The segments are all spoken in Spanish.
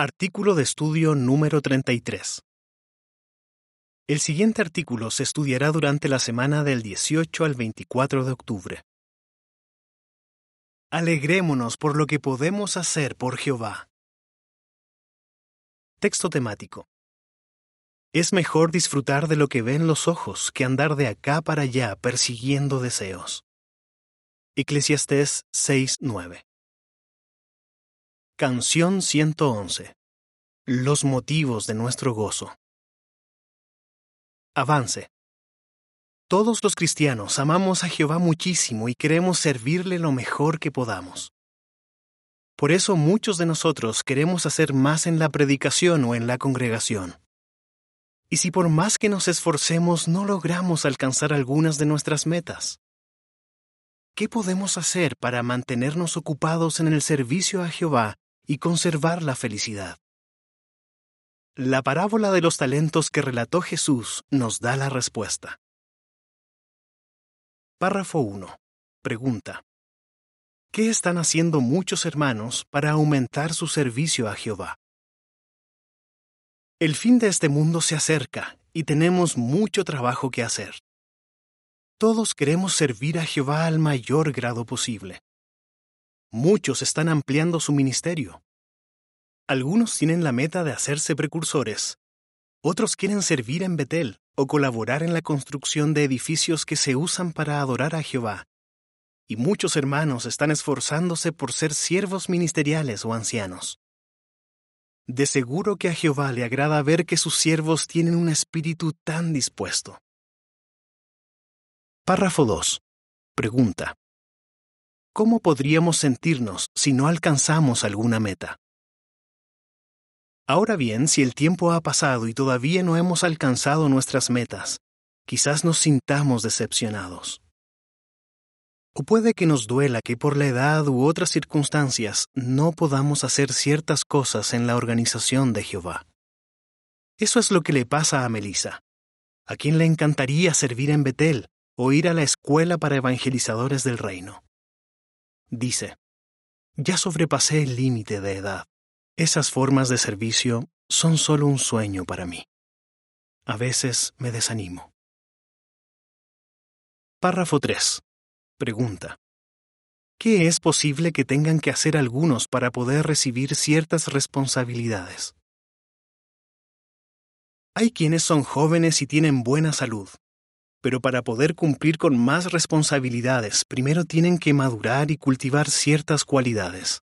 Artículo de estudio número 33. El siguiente artículo se estudiará durante la semana del 18 al 24 de octubre. Alegrémonos por lo que podemos hacer por Jehová. Texto temático. Es mejor disfrutar de lo que ven los ojos que andar de acá para allá persiguiendo deseos. Eclesiastés 6:9. Canción 111. Los motivos de nuestro gozo. Avance. Todos los cristianos amamos a Jehová muchísimo y queremos servirle lo mejor que podamos. Por eso muchos de nosotros queremos hacer más en la predicación o en la congregación. Y si por más que nos esforcemos no logramos alcanzar algunas de nuestras metas, ¿qué podemos hacer para mantenernos ocupados en el servicio a Jehová y conservar la felicidad? La parábola de los talentos que relató Jesús nos da la respuesta. Párrafo 1. Pregunta. ¿Qué están haciendo muchos hermanos para aumentar su servicio a Jehová? El fin de este mundo se acerca y tenemos mucho trabajo que hacer. Todos queremos servir a Jehová al mayor grado posible. Muchos están ampliando su ministerio. Algunos tienen la meta de hacerse precursores. Otros quieren servir en Betel o colaborar en la construcción de edificios que se usan para adorar a Jehová. Y muchos hermanos están esforzándose por ser siervos ministeriales o ancianos. De seguro que a Jehová le agrada ver que sus siervos tienen un espíritu tan dispuesto. Párrafo 2. Pregunta. ¿Cómo podríamos sentirnos si no alcanzamos alguna meta? Ahora bien, si el tiempo ha pasado y todavía no hemos alcanzado nuestras metas, quizás nos sintamos decepcionados. O puede que nos duela que por la edad u otras circunstancias no podamos hacer ciertas cosas en la organización de Jehová. Eso es lo que le pasa a Melissa, a quien le encantaría servir en Betel o ir a la escuela para evangelizadores del reino. Dice, ya sobrepasé el límite de edad. Esas formas de servicio son solo un sueño para mí. A veces me desanimo. Párrafo 3. Pregunta. ¿Qué es posible que tengan que hacer algunos para poder recibir ciertas responsabilidades? Hay quienes son jóvenes y tienen buena salud, pero para poder cumplir con más responsabilidades primero tienen que madurar y cultivar ciertas cualidades.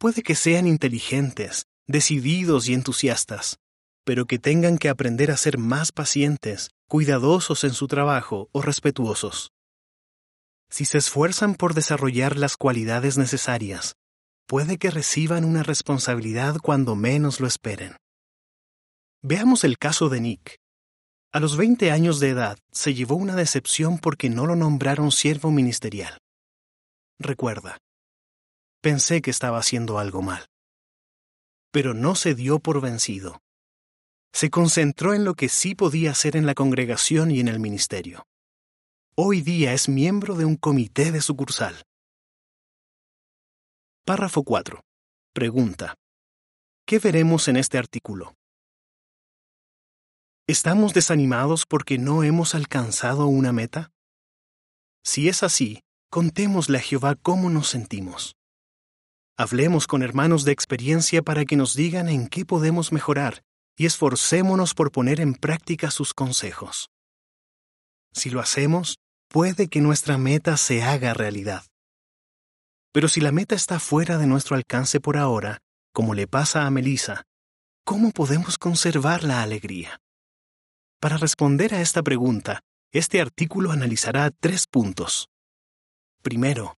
Puede que sean inteligentes, decididos y entusiastas, pero que tengan que aprender a ser más pacientes, cuidadosos en su trabajo o respetuosos. Si se esfuerzan por desarrollar las cualidades necesarias, puede que reciban una responsabilidad cuando menos lo esperen. Veamos el caso de Nick. A los 20 años de edad se llevó una decepción porque no lo nombraron siervo ministerial. Recuerda, pensé que estaba haciendo algo mal. Pero no se dio por vencido. Se concentró en lo que sí podía hacer en la congregación y en el ministerio hoy día es miembro de un comité de sucursal. Párrafo 4. Pregunta. ¿Qué veremos en este artículo? ¿Estamos desanimados porque no hemos alcanzado una meta? Si es así, contémosle a Jehová cómo nos sentimos. Hablemos con hermanos de experiencia para que nos digan en qué podemos mejorar y esforcémonos por poner en práctica sus consejos. Si lo hacemos, puede que nuestra meta se haga realidad. Pero si la meta está fuera de nuestro alcance por ahora, como le pasa a Melissa, ¿cómo podemos conservar la alegría? Para responder a esta pregunta, este artículo analizará tres puntos. Primero,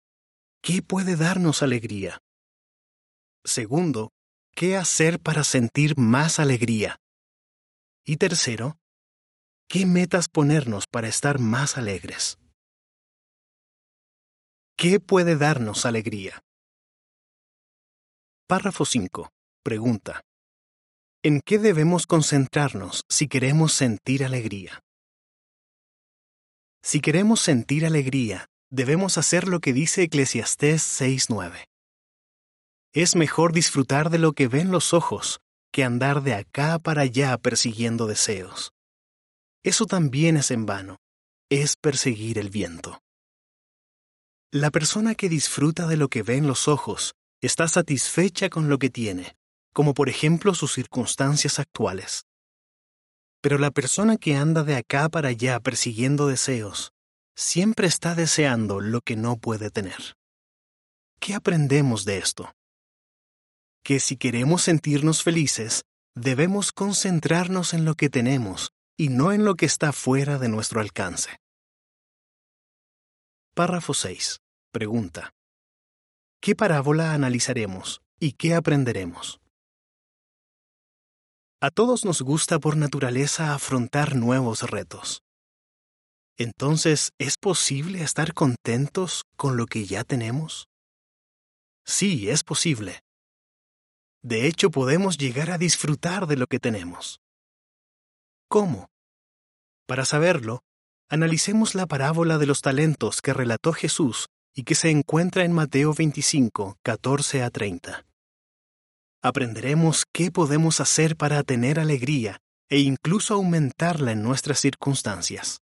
¿qué puede darnos alegría? Segundo, ¿qué hacer para sentir más alegría? Y tercero, ¿qué metas ponernos para estar más alegres? ¿Qué puede darnos alegría? Párrafo 5. Pregunta. ¿En qué debemos concentrarnos si queremos sentir alegría? Si queremos sentir alegría, debemos hacer lo que dice Eclesiastés 6.9. Es mejor disfrutar de lo que ven los ojos que andar de acá para allá persiguiendo deseos. Eso también es en vano, es perseguir el viento. La persona que disfruta de lo que ven los ojos está satisfecha con lo que tiene, como por ejemplo sus circunstancias actuales. Pero la persona que anda de acá para allá persiguiendo deseos, siempre está deseando lo que no puede tener. ¿Qué aprendemos de esto? Que si queremos sentirnos felices, debemos concentrarnos en lo que tenemos y no en lo que está fuera de nuestro alcance. Párrafo 6. Pregunta. ¿Qué parábola analizaremos y qué aprenderemos? A todos nos gusta por naturaleza afrontar nuevos retos. Entonces, ¿es posible estar contentos con lo que ya tenemos? Sí, es posible. De hecho, podemos llegar a disfrutar de lo que tenemos. ¿Cómo? Para saberlo, analicemos la parábola de los talentos que relató Jesús y que se encuentra en Mateo 25, 14 a 30 aprenderemos qué podemos hacer para tener alegría e incluso aumentarla en nuestras circunstancias.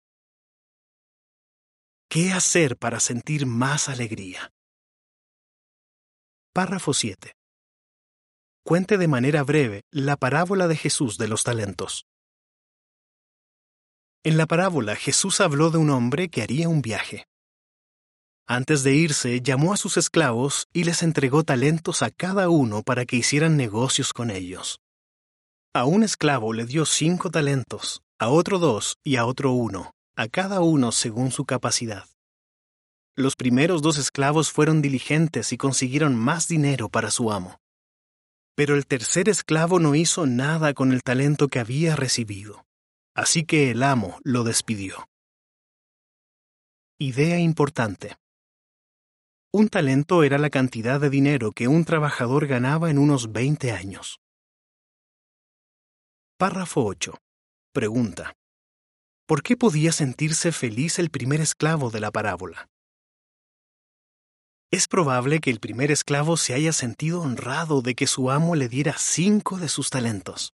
¿Qué hacer para sentir más alegría? Párrafo 7. Cuente de manera breve la parábola de Jesús de los talentos. En la parábola Jesús habló de un hombre que haría un viaje. Antes de irse, llamó a sus esclavos y les entregó talentos a cada uno para que hicieran negocios con ellos. A un esclavo le dio cinco talentos, a otro dos y a otro uno, a cada uno según su capacidad. Los primeros dos esclavos fueron diligentes y consiguieron más dinero para su amo. Pero el tercer esclavo no hizo nada con el talento que había recibido. Así que el amo lo despidió. Idea importante. Un talento era la cantidad de dinero que un trabajador ganaba en unos 20 años. Párrafo 8. Pregunta. ¿Por qué podía sentirse feliz el primer esclavo de la parábola? Es probable que el primer esclavo se haya sentido honrado de que su amo le diera cinco de sus talentos.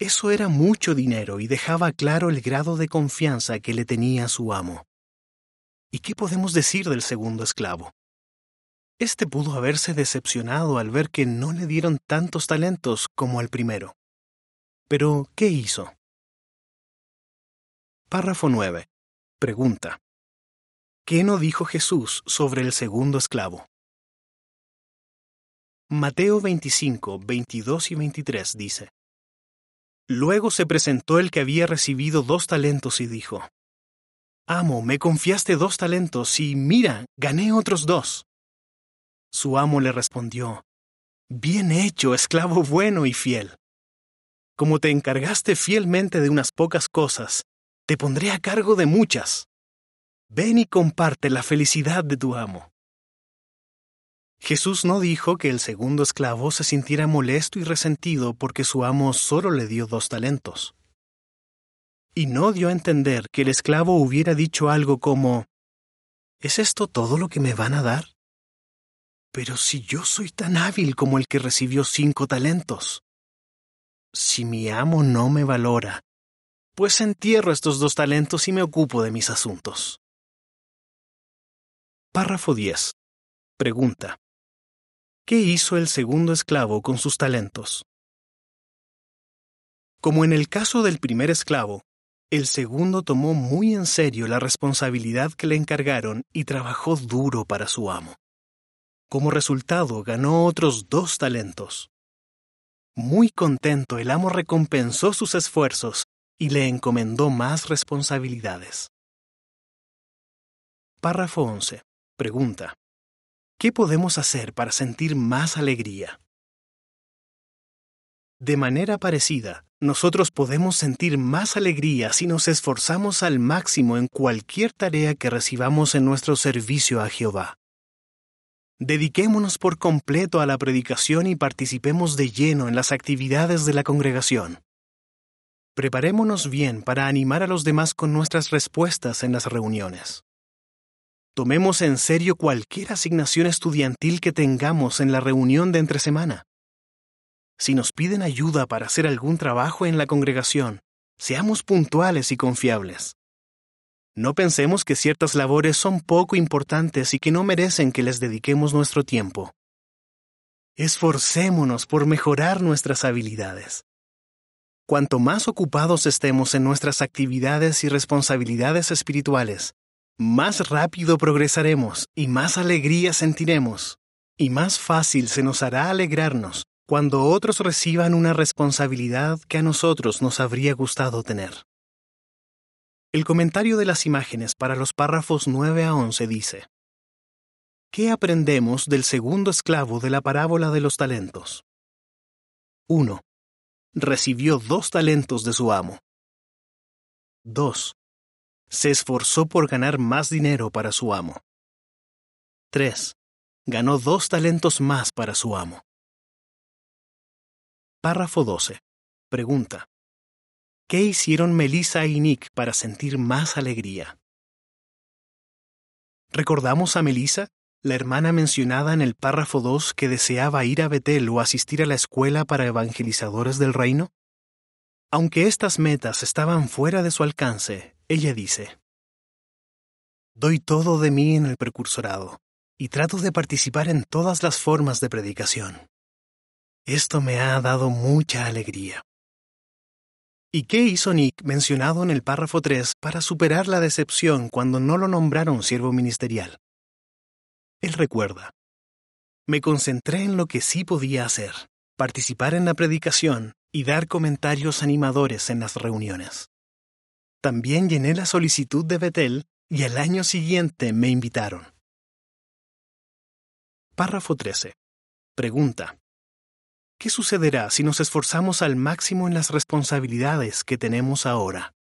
Eso era mucho dinero y dejaba claro el grado de confianza que le tenía su amo. ¿Y qué podemos decir del segundo esclavo? Este pudo haberse decepcionado al ver que no le dieron tantos talentos como al primero. Pero, ¿qué hizo? Párrafo 9. Pregunta. ¿Qué no dijo Jesús sobre el segundo esclavo? Mateo 25, 22 y 23 dice. Luego se presentó el que había recibido dos talentos y dijo, Amo, me confiaste dos talentos y mira, gané otros dos. Su amo le respondió, Bien hecho, esclavo bueno y fiel. Como te encargaste fielmente de unas pocas cosas, te pondré a cargo de muchas. Ven y comparte la felicidad de tu amo. Jesús no dijo que el segundo esclavo se sintiera molesto y resentido porque su amo solo le dio dos talentos y no dio a entender que el esclavo hubiera dicho algo como ¿Es esto todo lo que me van a dar? Pero si yo soy tan hábil como el que recibió cinco talentos. Si mi amo no me valora, pues entierro estos dos talentos y me ocupo de mis asuntos. Párrafo 10. Pregunta. ¿Qué hizo el segundo esclavo con sus talentos? Como en el caso del primer esclavo, el segundo tomó muy en serio la responsabilidad que le encargaron y trabajó duro para su amo. Como resultado, ganó otros dos talentos. Muy contento, el amo recompensó sus esfuerzos y le encomendó más responsabilidades. Párrafo 11. Pregunta. ¿Qué podemos hacer para sentir más alegría? De manera parecida, nosotros podemos sentir más alegría si nos esforzamos al máximo en cualquier tarea que recibamos en nuestro servicio a Jehová. Dediquémonos por completo a la predicación y participemos de lleno en las actividades de la congregación. Preparémonos bien para animar a los demás con nuestras respuestas en las reuniones. Tomemos en serio cualquier asignación estudiantil que tengamos en la reunión de entre semana. Si nos piden ayuda para hacer algún trabajo en la congregación, seamos puntuales y confiables. No pensemos que ciertas labores son poco importantes y que no merecen que les dediquemos nuestro tiempo. Esforcémonos por mejorar nuestras habilidades. Cuanto más ocupados estemos en nuestras actividades y responsabilidades espirituales, más rápido progresaremos y más alegría sentiremos, y más fácil se nos hará alegrarnos cuando otros reciban una responsabilidad que a nosotros nos habría gustado tener. El comentario de las imágenes para los párrafos 9 a 11 dice, ¿Qué aprendemos del segundo esclavo de la parábola de los talentos? 1. Recibió dos talentos de su amo. 2. Se esforzó por ganar más dinero para su amo. 3. Ganó dos talentos más para su amo. Párrafo 12. Pregunta. ¿Qué hicieron Melissa y Nick para sentir más alegría? ¿Recordamos a Melissa, la hermana mencionada en el párrafo 2 que deseaba ir a Betel o asistir a la escuela para evangelizadores del reino? Aunque estas metas estaban fuera de su alcance, ella dice, Doy todo de mí en el precursorado y trato de participar en todas las formas de predicación. Esto me ha dado mucha alegría. ¿Y qué hizo Nick mencionado en el párrafo 3 para superar la decepción cuando no lo nombraron siervo ministerial? Él recuerda. Me concentré en lo que sí podía hacer, participar en la predicación y dar comentarios animadores en las reuniones. También llené la solicitud de Betel y al año siguiente me invitaron. Párrafo 13. Pregunta. ¿Qué sucederá si nos esforzamos al máximo en las responsabilidades que tenemos ahora?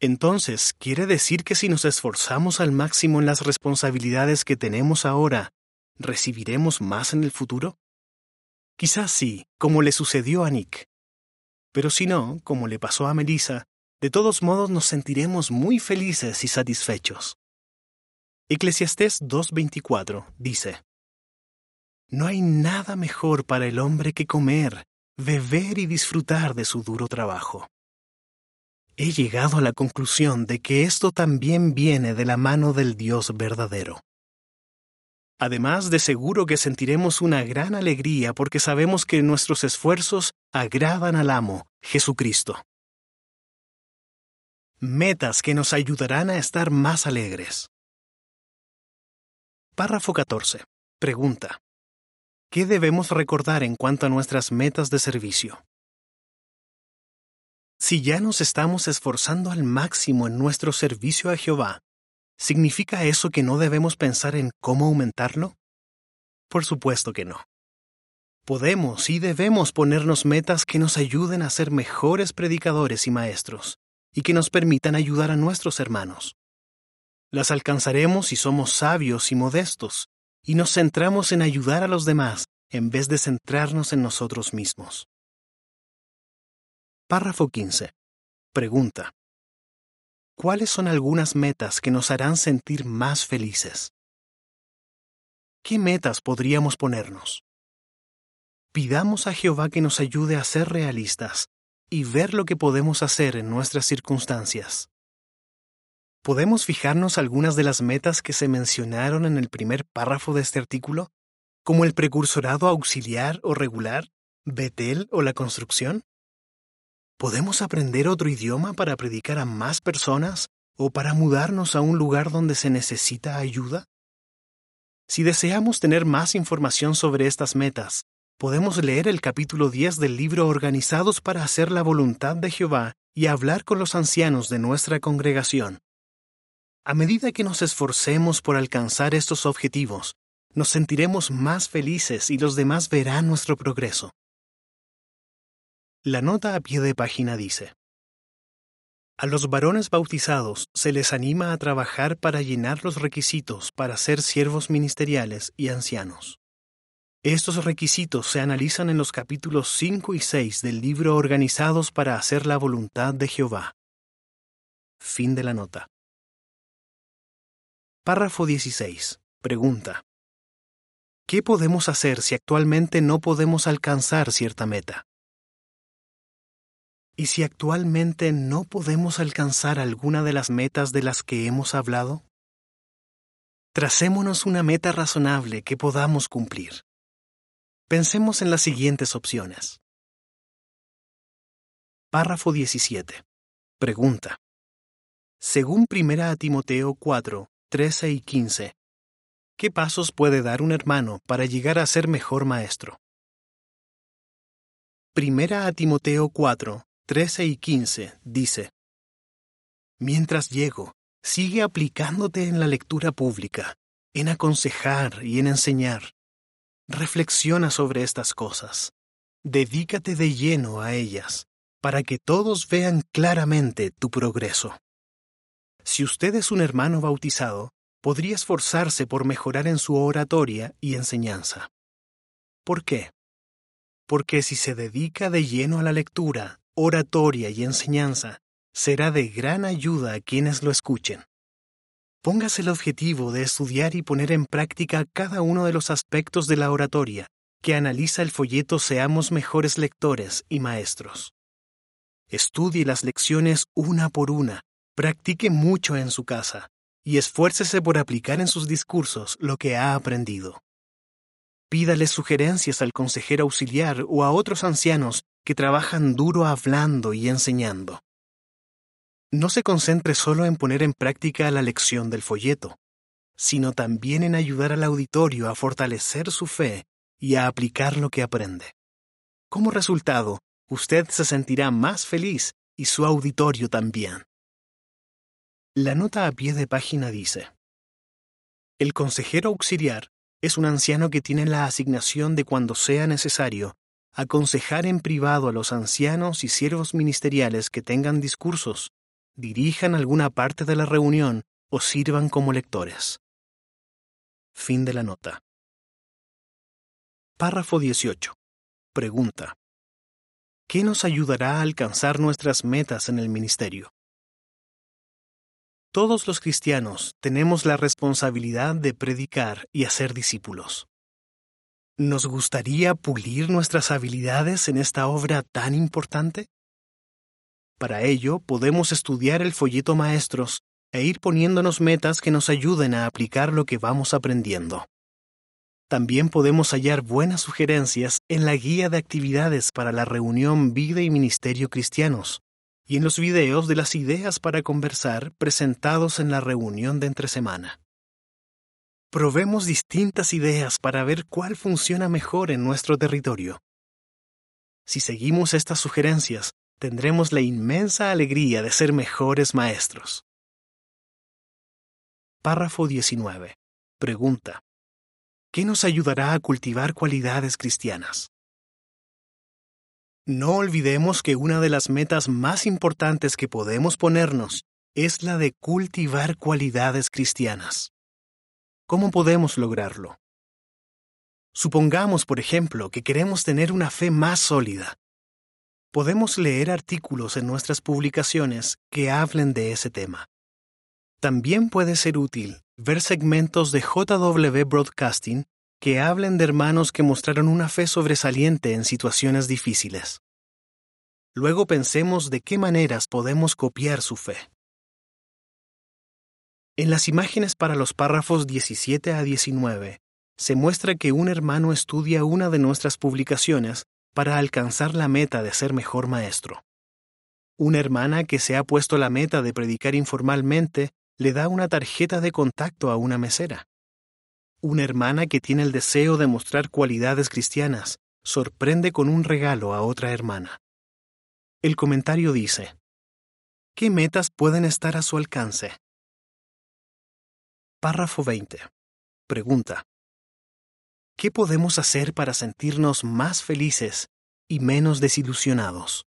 Entonces, ¿quiere decir que si nos esforzamos al máximo en las responsabilidades que tenemos ahora, recibiremos más en el futuro? Quizás sí, como le sucedió a Nick. Pero si no, como le pasó a Melissa, de todos modos nos sentiremos muy felices y satisfechos. Eclesiastés 2.24 dice, no hay nada mejor para el hombre que comer, beber y disfrutar de su duro trabajo. He llegado a la conclusión de que esto también viene de la mano del Dios verdadero. Además de seguro que sentiremos una gran alegría porque sabemos que nuestros esfuerzos agradan al amo, Jesucristo. Metas que nos ayudarán a estar más alegres. Párrafo 14. Pregunta. ¿Qué debemos recordar en cuanto a nuestras metas de servicio? Si ya nos estamos esforzando al máximo en nuestro servicio a Jehová, ¿significa eso que no debemos pensar en cómo aumentarlo? Por supuesto que no. Podemos y debemos ponernos metas que nos ayuden a ser mejores predicadores y maestros, y que nos permitan ayudar a nuestros hermanos. Las alcanzaremos si somos sabios y modestos, y nos centramos en ayudar a los demás en vez de centrarnos en nosotros mismos. Párrafo 15. Pregunta. ¿Cuáles son algunas metas que nos harán sentir más felices? ¿Qué metas podríamos ponernos? Pidamos a Jehová que nos ayude a ser realistas y ver lo que podemos hacer en nuestras circunstancias. ¿Podemos fijarnos algunas de las metas que se mencionaron en el primer párrafo de este artículo? Como el precursorado auxiliar o regular, Betel o la construcción? ¿Podemos aprender otro idioma para predicar a más personas o para mudarnos a un lugar donde se necesita ayuda? Si deseamos tener más información sobre estas metas, podemos leer el capítulo 10 del libro Organizados para hacer la voluntad de Jehová y hablar con los ancianos de nuestra congregación. A medida que nos esforcemos por alcanzar estos objetivos, nos sentiremos más felices y los demás verán nuestro progreso. La nota a pie de página dice, A los varones bautizados se les anima a trabajar para llenar los requisitos para ser siervos ministeriales y ancianos. Estos requisitos se analizan en los capítulos 5 y 6 del libro Organizados para hacer la voluntad de Jehová. Fin de la nota. Párrafo 16. Pregunta. ¿Qué podemos hacer si actualmente no podemos alcanzar cierta meta? ¿Y si actualmente no podemos alcanzar alguna de las metas de las que hemos hablado? Tracémonos una meta razonable que podamos cumplir. Pensemos en las siguientes opciones. Párrafo 17. Pregunta. Según 1 Timoteo 4, 13 y 15, ¿qué pasos puede dar un hermano para llegar a ser mejor maestro? Primera a Timoteo 4, 13 y 15 dice, Mientras llego, sigue aplicándote en la lectura pública, en aconsejar y en enseñar. Reflexiona sobre estas cosas. Dedícate de lleno a ellas, para que todos vean claramente tu progreso. Si usted es un hermano bautizado, podría esforzarse por mejorar en su oratoria y enseñanza. ¿Por qué? Porque si se dedica de lleno a la lectura, oratoria y enseñanza, será de gran ayuda a quienes lo escuchen. Póngase el objetivo de estudiar y poner en práctica cada uno de los aspectos de la oratoria que analiza el folleto Seamos mejores lectores y maestros. Estudie las lecciones una por una, practique mucho en su casa y esfuércese por aplicar en sus discursos lo que ha aprendido. Pídale sugerencias al consejero auxiliar o a otros ancianos que trabajan duro hablando y enseñando. No se concentre solo en poner en práctica la lección del folleto, sino también en ayudar al auditorio a fortalecer su fe y a aplicar lo que aprende. Como resultado, usted se sentirá más feliz y su auditorio también. La nota a pie de página dice, El consejero auxiliar es un anciano que tiene la asignación de cuando sea necesario aconsejar en privado a los ancianos y siervos ministeriales que tengan discursos, dirijan alguna parte de la reunión o sirvan como lectores. Fin de la nota. Párrafo 18. Pregunta. ¿Qué nos ayudará a alcanzar nuestras metas en el ministerio? Todos los cristianos tenemos la responsabilidad de predicar y hacer discípulos. ¿Nos gustaría pulir nuestras habilidades en esta obra tan importante? Para ello, podemos estudiar el folleto Maestros e ir poniéndonos metas que nos ayuden a aplicar lo que vamos aprendiendo. También podemos hallar buenas sugerencias en la guía de actividades para la reunión Vida y Ministerio Cristianos y en los videos de las ideas para conversar presentados en la reunión de entre semana. Probemos distintas ideas para ver cuál funciona mejor en nuestro territorio. Si seguimos estas sugerencias, tendremos la inmensa alegría de ser mejores maestros. Párrafo 19. Pregunta. ¿Qué nos ayudará a cultivar cualidades cristianas? No olvidemos que una de las metas más importantes que podemos ponernos es la de cultivar cualidades cristianas. ¿Cómo podemos lograrlo? Supongamos, por ejemplo, que queremos tener una fe más sólida. Podemos leer artículos en nuestras publicaciones que hablen de ese tema. También puede ser útil ver segmentos de JW Broadcasting que hablen de hermanos que mostraron una fe sobresaliente en situaciones difíciles. Luego pensemos de qué maneras podemos copiar su fe. En las imágenes para los párrafos 17 a 19, se muestra que un hermano estudia una de nuestras publicaciones para alcanzar la meta de ser mejor maestro. Una hermana que se ha puesto la meta de predicar informalmente le da una tarjeta de contacto a una mesera. Una hermana que tiene el deseo de mostrar cualidades cristianas sorprende con un regalo a otra hermana. El comentario dice, ¿Qué metas pueden estar a su alcance? Párrafo 20. Pregunta. ¿Qué podemos hacer para sentirnos más felices y menos desilusionados?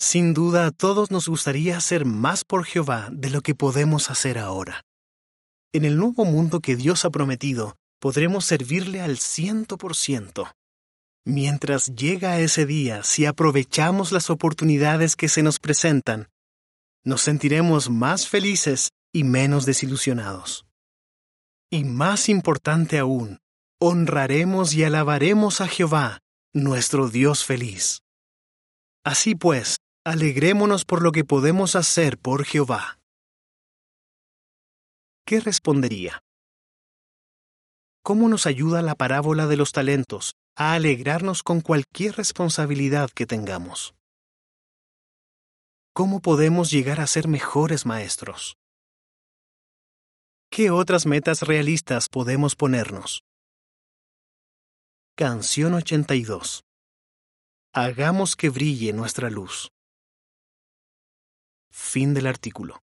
Sin duda a todos nos gustaría hacer más por Jehová de lo que podemos hacer ahora. En el nuevo mundo que Dios ha prometido, podremos servirle al ciento por ciento. Mientras llega ese día, si aprovechamos las oportunidades que se nos presentan, nos sentiremos más felices y menos desilusionados. Y más importante aún, honraremos y alabaremos a Jehová, nuestro Dios feliz. Así pues, alegrémonos por lo que podemos hacer por Jehová. ¿Qué respondería? ¿Cómo nos ayuda la parábola de los talentos a alegrarnos con cualquier responsabilidad que tengamos? ¿Cómo podemos llegar a ser mejores maestros? ¿Qué otras metas realistas podemos ponernos? Canción 82. Hagamos que brille nuestra luz. Fin del artículo.